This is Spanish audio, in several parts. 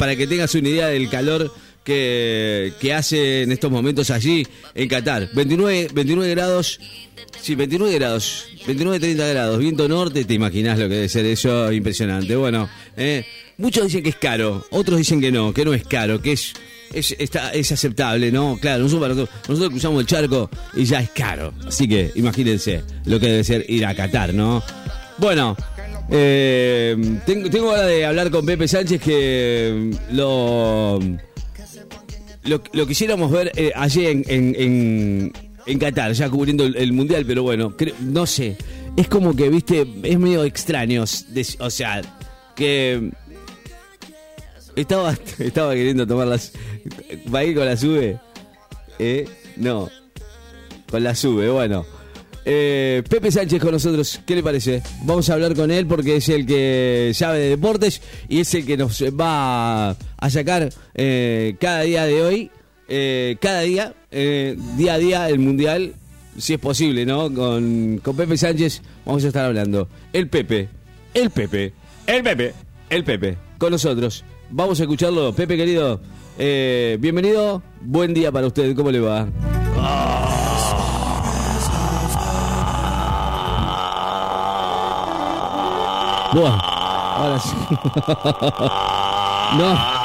para que tengas una idea del calor que, hace en estos momentos allí en Qatar. 29, 29 grados, sí, 29 grados, 29, 30 grados, viento norte, te imaginas lo que debe ser eso, impresionante. Bueno, eh, muchos dicen que es caro, otros dicen que no, que no es caro, que es es, está, es aceptable, ¿no? Claro, nosotros, nosotros cruzamos el charco y ya es caro. Así que imagínense lo que debe ser ir a Qatar, ¿no? Bueno, eh, tengo, tengo ganas de hablar con Pepe Sánchez que lo, lo, quisiéramos ver eh, allí en, en, en, Qatar, ya cubriendo el, Mundial, pero bueno, no sé. Es como que, viste, es medio extraño. o sea, que estaba, estaba queriendo tomar las. ¿Va a ir con la sube? ¿Eh? No. Con la sube, bueno. Eh, Pepe Sánchez con nosotros, ¿qué le parece? Vamos a hablar con él porque es el que sabe de deportes y es el que nos va a sacar eh, cada día de hoy, eh, cada día, día a día, el mundial, si es posible, ¿no? Con, con Pepe Sánchez vamos a estar hablando. El Pepe, el Pepe, el Pepe, el Pepe, con nosotros. Vamos a escucharlo. Pepe, querido, eh, bienvenido. Buen día para usted. ¿Cómo le va? Buah, ahora sí. no.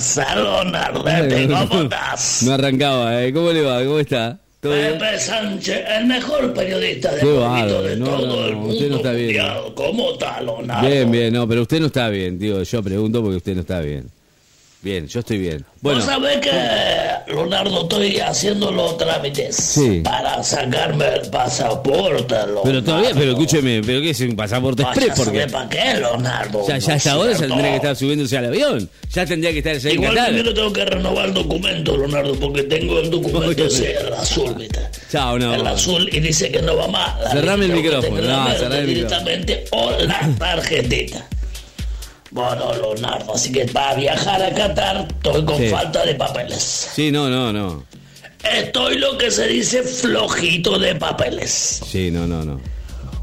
Salonardete, ¿cómo estás? No arrancaba, ¿eh? ¿Cómo le va? ¿Cómo está? Pepe Sánchez, el mejor periodista de, de todo el mundo. Usted no está bien. ¿Cómo está, Leonardo? Bien, bien, no, pero usted no está bien, digo, yo pregunto porque usted no está bien. Bien, yo estoy bien. Bueno. Vos sabés que, Leonardo, estoy haciendo los trámites para sacarme el pasaporte, Leonardo. Pero todavía, pero escúcheme, ¿pero qué es un pasaporte express? Porque... ¿Para qué, Leonardo? Ya, ya hasta ahora se tendría que estar subiéndose al avión. Ya tendría que estar ahí Igual primero tengo que renovar el documento, Leonardo, porque tengo el documento ese, el azul, ¿viste? Chao, no. El azul y dice que no va más. Cerrame el micrófono. No, cerrame el micrófono. Directamente o la tarjetita. Bueno, Leonardo, así que para viajar a Qatar estoy con falta de papeles. Sí, no, no, no. Estoy lo que se dice flojito de papeles. Sí, no, no, no.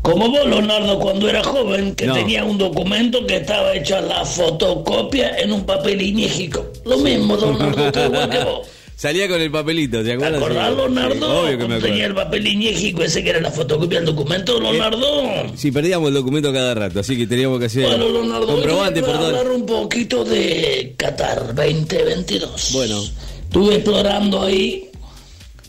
Como vos, Leonardo, cuando era joven, que tenía un documento que estaba hecha la fotocopia en un papel inégico. Lo mismo, Leonardo, estoy igual que vos. Salía con el papelito, ¿te acuerdas? ¿Te acordás, Leonardo? obvio que me Tenía el papel inégico ese que era la fotocopia del documento, eh, Leonardo. sí, perdíamos el documento cada rato, así que teníamos que hacer bueno, Leonardo, comprobante por hablar un poquito de Qatar 2022. Bueno. Estuve explorando ahí,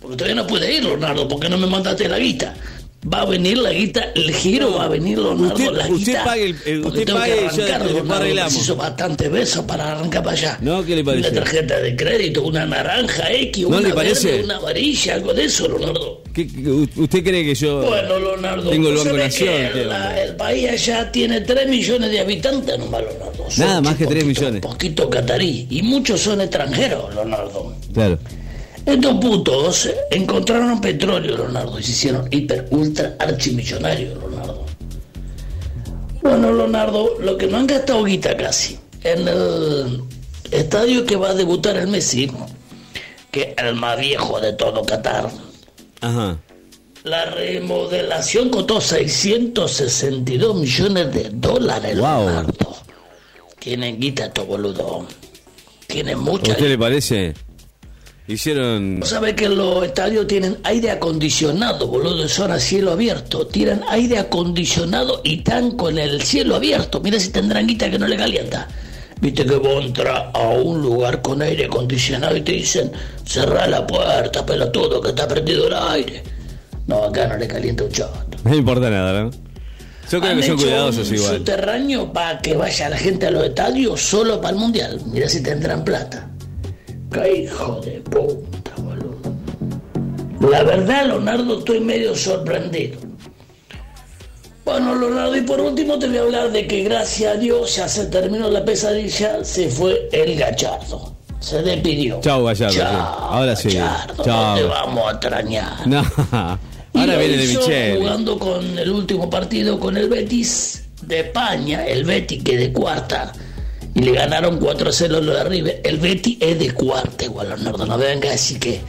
porque todavía no puede ir, Leonardo, porque no me mandaste la guita va a venir la guita, el giro va a venir Leonardo, usted, la usted guita. Pague el, usted pague que arrancar, ya, Leonardo, hizo bastante beso para arrancar para allá. No, ¿qué le parece? Una tarjeta de crédito, una naranja X, ¿No una le parece? Verde, una varilla, algo de eso, Leonardo. ¿Qué, ¿Usted cree que yo bueno, Leonardo, tengo el Banco el país allá tiene 3 millones de habitantes nomás, Leonardo. Nada más que 3 millones. Poquito catarí. Y muchos son extranjeros, Leonardo. Claro. Estos putos encontraron petróleo, Leonardo, y se hicieron hiper, ultra, archimillonarios, Leonardo. Bueno, Leonardo, lo que no han gastado guita casi, en el estadio que va a debutar el Messi, que es el más viejo de todo Qatar. Ajá. La remodelación costó 662 millones de dólares, wow. Leonardo. Tienen guita estos boludo. Tienen mucha. ¿A usted le parece? Hicieron. ¿Sabe que los estadios tienen aire acondicionado, boludo? Son a cielo abierto. Tiran aire acondicionado y están con el cielo abierto. Mira si tendrán guita que no le calienta. Viste que vos entras a un lugar con aire acondicionado y te dicen, cerrá la puerta, pelotudo, que está prendido el aire. No, acá no le calienta un chato. No importa nada, ¿no? Yo creo que son cuidadosos un igual. subterráneo para que vaya la gente a los estadios solo para el mundial. Mira si tendrán plata. ¡Qué hijo de puta, boludo! La verdad, Leonardo, estoy medio sorprendido. Bueno, Leonardo, y por último te voy a hablar de que gracias a Dios ya se terminó la pesadilla, se fue el gachardo. Se despidió. Chao, Gallardo. Chao, Ahora sí. Gallardo, Chao. te vamos a extrañar. No. Ahora viene de Michel. Jugando con el último partido con el Betis de España, el Betis que de cuarta y le ganaron 4-0 los de arriba. El Betty es de cuarta igual, Leonardo. No venga así que,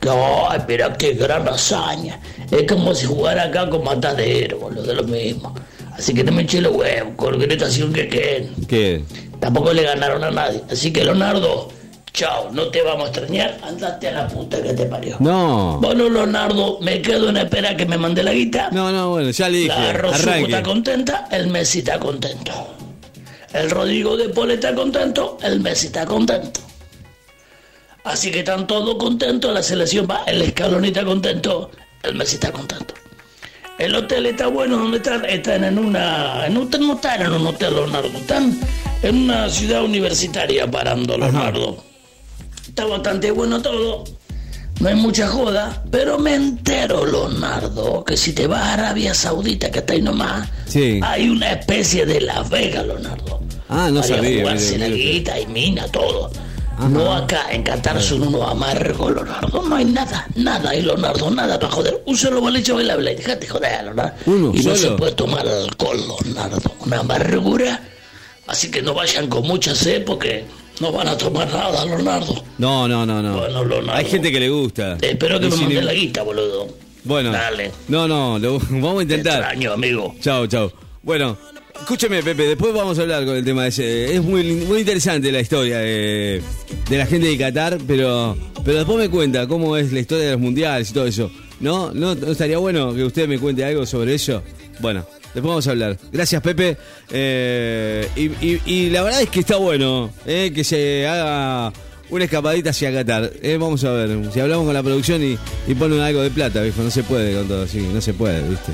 que ay, mira qué gran hazaña. Es como si jugara acá con Matadero, boludo, de lo mismo. Así que no me eché los huevos, con organización que queden. ¿Qué? Tampoco le ganaron a nadie. Así que Leonardo, chao, no te vamos a extrañar, andate a la puta que te parió. No. Bueno, Leonardo, me quedo en espera que me mande la guita. No, no, bueno, ya le dije. La Arranque. está contenta, el Messi está contento. El Rodrigo de Paul está contento, el Messi está contento. Así que están todos contentos, la selección va, el Escalón está contento, el Messi está contento. El hotel está bueno, ¿dónde están? Están en una... En un, no están en un hotel, Leonardo, están en una ciudad universitaria parando, Leonardo. Está bastante bueno todo. No hay mucha joda, pero me entero, Leonardo, que si te vas a Arabia Saudita, que está ahí nomás, Sí. hay una especie de Las Vegas, Leonardo. Ah, no Para sabía, jugarse mire, la mire. guita y mina, todo. No acá, en Qatar son unos amargos, Leonardo. No hay nada, nada ahí, Leonardo, nada para joder. Un solo boliche bailable, y dejate joder, Leonardo. Uno y no solo. se puede tomar alcohol, Leonardo. Una amargura. Así que no vayan con mucha sed porque no van a tomar nada, Leonardo. No, no, no, no. Bueno, Leonardo. Hay gente que le gusta. Espero que Y me sin mande em- la guita, boludo. Bueno. Dale. No, no, lo vamos a Te intentar. extraño, amigo. Chao, chao. Bueno, escúcheme, Pepe, después vamos a hablar con el tema ese. Es muy, muy interesante la historia de, la gente de Qatar, pero, pero después me cuenta cómo es la historia de los mundiales y todo eso. ¿No? ¿No, ¿No estaría bueno que usted me cuente algo sobre eso? Bueno, después vamos a hablar. Gracias, Pepe. Eh, y, la verdad es que está bueno eh, que se haga una escapadita hacia Qatar. Eh, vamos a ver, si hablamos con la producción y, ponen algo de plata, no se puede con todo así, no se puede, ¿viste?